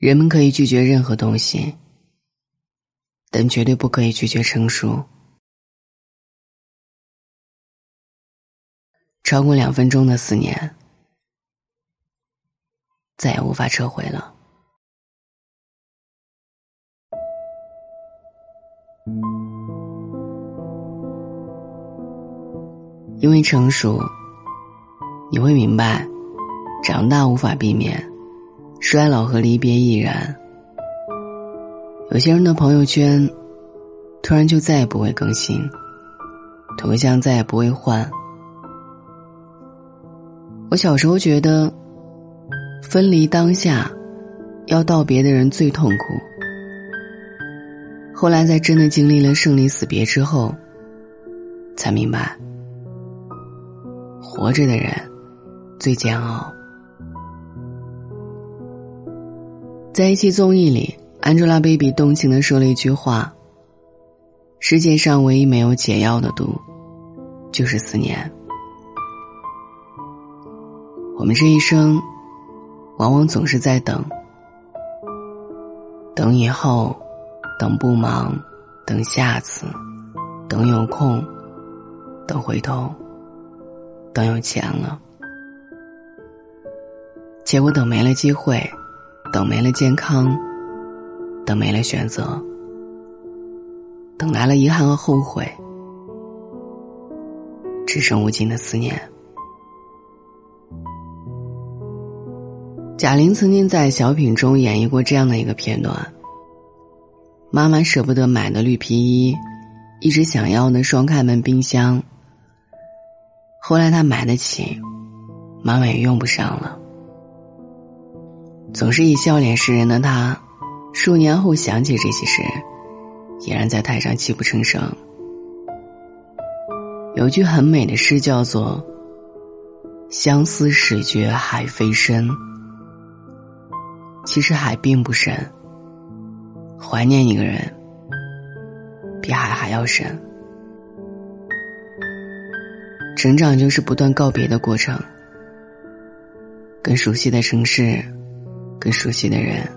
人们可以拒绝任何东西，但绝对不可以拒绝成熟。超过两分钟的思念，再也无法撤回了。因为成熟，你会明白，长大无法避免，衰老和离别亦然。有些人的朋友圈，突然就再也不会更新，头像再也不会换。我小时候觉得，分离当下，要道别的人最痛苦。后来在真的经历了生离死别之后，才明白。活着的人最煎熬。在一期综艺里，Angelababy 动情的说了一句话：“世界上唯一没有解药的毒，就是思念。”我们这一生，往往总是在等，等以后，等不忙，等下次，等有空，等回头。等有钱了，结果等没了机会，等没了健康，等没了选择，等来了遗憾和后悔，只剩无尽的思念。贾玲曾经在小品中演绎过这样的一个片段：妈妈舍不得买的绿皮衣，一直想要的双开门冰箱。后来他买得起，妈妈也用不上了。总是以笑脸示人的他，数年后想起这些事，依然在台上泣不成声。有句很美的诗叫做“相思始觉海非深”，其实海并不深，怀念一个人比海还要深。成长就是不断告别的过程，跟熟悉的城市，更熟悉的人。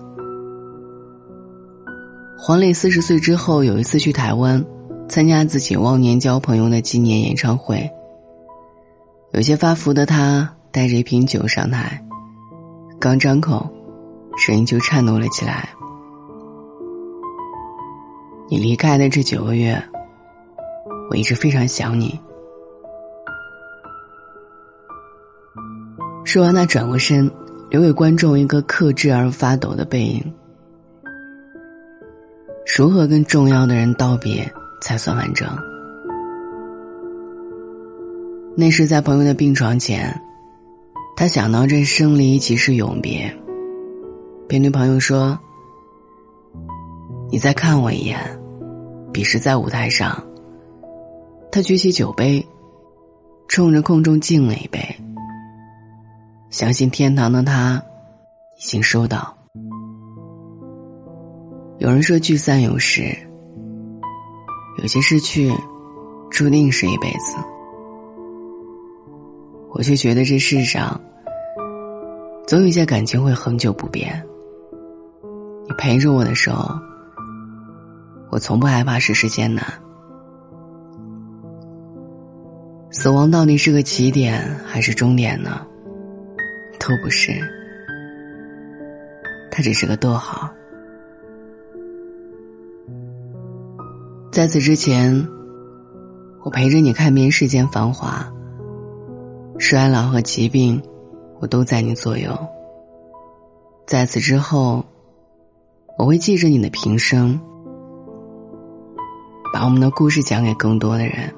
黄磊四十岁之后有一次去台湾，参加自己忘年交朋友的纪念演唱会。有些发福的他带着一瓶酒上台，刚张口，声音就颤抖了起来。你离开的这九个月，我一直非常想你。说完，他转过身，留给观众一个克制而发抖的背影。如何跟重要的人道别才算完整？那时在朋友的病床前，他想到这生离即是永别，便对朋友说：“你再看我一眼。”彼时在舞台上，他举起酒杯，冲着空中敬了一杯。相信天堂的他，已经收到。有人说聚散有时，有些失去，注定是一辈子。我却觉得这世上，总有一些感情会恒久不变。你陪着我的时候，我从不害怕世事艰难。死亡到底是个起点还是终点呢？都不是，他只是个逗号。在此之前，我陪着你看遍世间繁华，衰老和疾病，我都在你左右。在此之后，我会记着你的平生，把我们的故事讲给更多的人。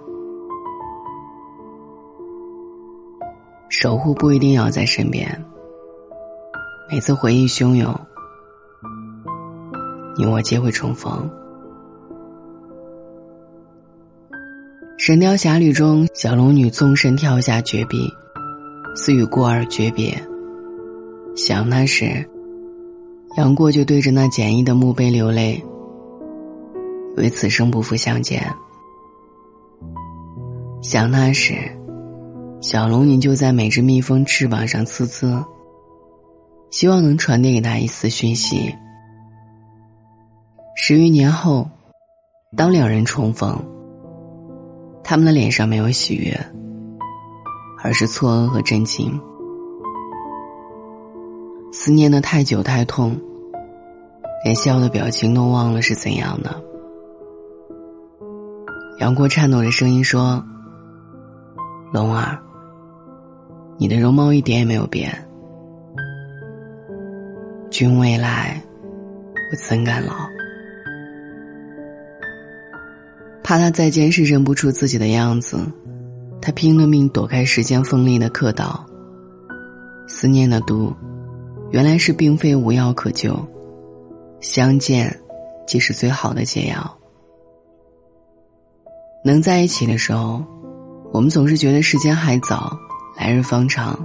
守护不一定要在身边。每次回忆汹涌，你我皆会重逢。《神雕侠侣》中，小龙女纵身跳下绝壁，似与过儿诀别。想他时，杨过就对着那简易的墓碑流泪，为此生不复相见。想他时。小龙女就在每只蜜蜂翅膀上呲呲，希望能传递给他一丝讯息。十余年后，当两人重逢，他们的脸上没有喜悦，而是错愕和震惊。思念的太久太痛，连笑的表情都忘了是怎样的。杨过颤抖着声音说：“龙儿，你的容貌一点也没有变。君未来，我怎敢老？”怕他再见时认不出自己的样子，他拼了命躲开时间锋利的刻刀。思念的毒。原来是并非无药可救，相见，即是最好的解药。能在一起的时候，我们总是觉得时间还早，来日方长，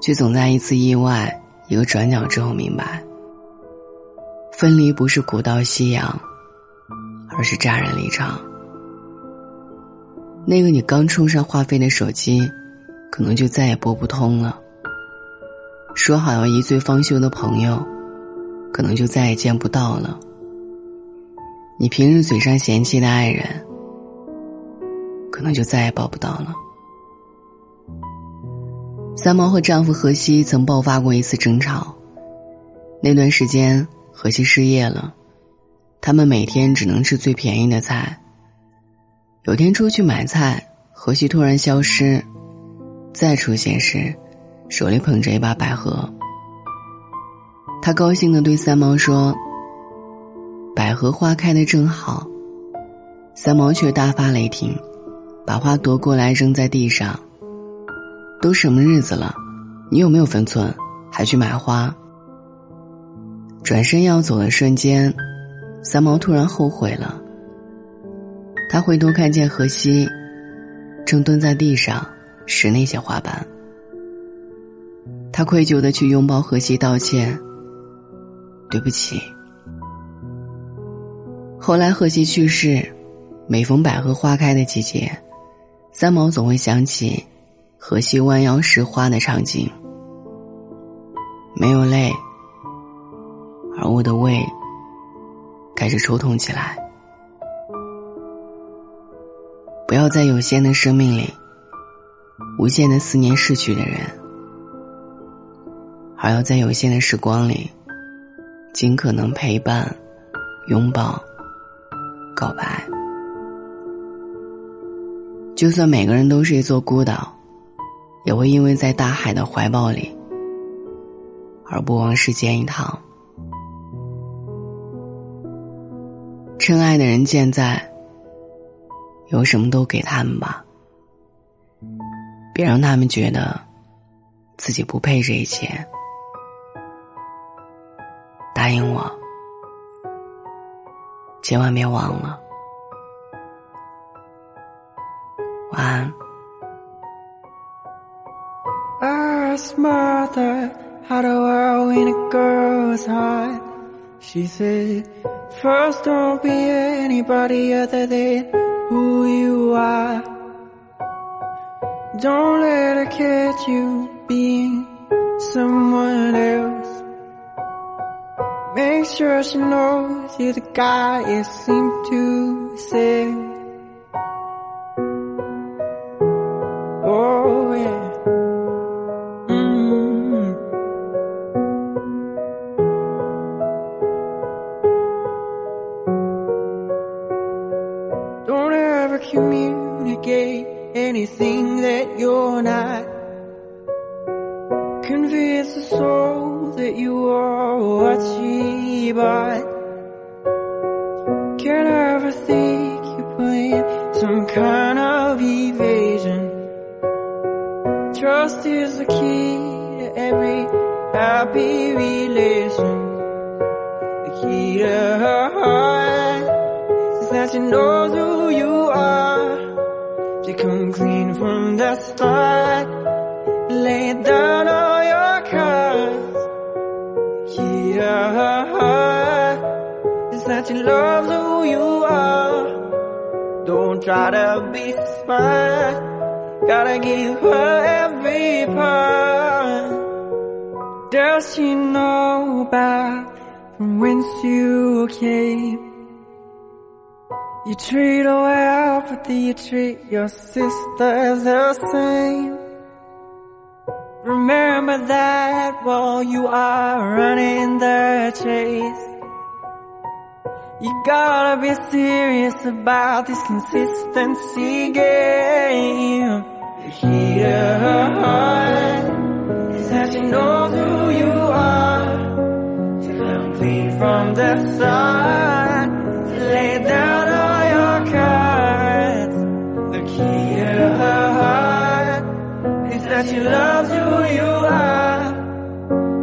却总在一次意外、一个转角之后明白，分离不是古道夕阳，而是乍然离场。那个你刚充上话费的手机，可能就再也拨不通了。说好要一醉方休的朋友，可能就再也见不到了。你平日嘴上嫌弃的爱人，可能就再也抱不到了。三毛和丈夫荷西曾爆发过一次争吵，那段时间荷西失业了，他们每天只能吃最便宜的菜。有天出去买菜，荷西突然消失，再出现时。手里捧着一把百合，他高兴的对三毛说：“百合花开的正好。”三毛却大发雷霆，把花夺过来扔在地上。都什么日子了，你有没有分寸？还去买花？转身要走的瞬间，三毛突然后悔了。他回头看见荷西，正蹲在地上拾那些花瓣。他愧疚的去拥抱荷西道歉。对不起。后来荷西去世，每逢百合花开的季节，三毛总会想起荷西弯腰拾花的场景。没有泪，而我的胃开始抽痛起来。不要在有限的生命里，无限的思念逝去的人。而要在有限的时光里，尽可能陪伴、拥抱、告白。就算每个人都是一座孤岛，也会因为在大海的怀抱里，而不枉世间一趟。真爱的人健在，有什么都给他们吧，别让他们觉得自己不配这一切。答应我，千万别忘了。晚安。Ask mother how the world when a girl's hot. She said, first don't be anybody other than who you are. Don't let her catch you being someone else. Make sure she knows you're the guy you seem to say. Communicate anything that you're not. Convince the soul that you are what she bought. Can't ever think you're playing some kind of evasion. Trust is the key to every happy relation. The key to her heart that she knows who you are. She come clean from the start. Lay down all your cards. Yeah, it's that she loves who you are. Don't try to be smart. Gotta give her every part. Does she know about from whence you came? You treat her well, but do you treat your sisters the same? Remember that while you are running the chase. You gotta be serious about this consistency game. The to her heart is that she knows who you are. To clean from the start, Key her heart is that she loves who you are.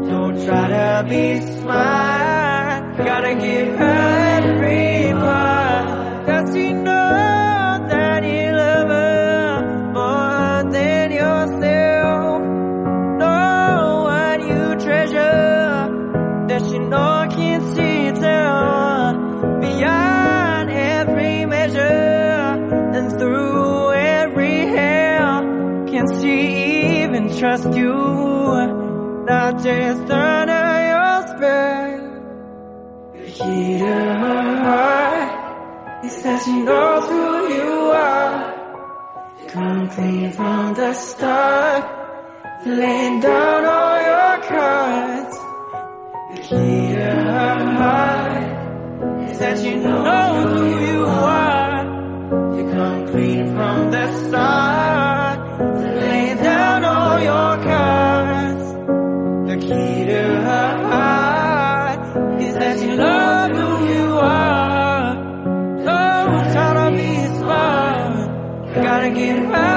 Don't try to be smart, gotta give her every part. Does she know that you love her more than yourself? Know what you treasure? Does she know can she tell trust you 나 제스타나요 space The heat of my heart Is touching those who you are. Come clean from the start Laying down all your cards. The heat of my heart Is touching those who you are. You come clean from the start. get back.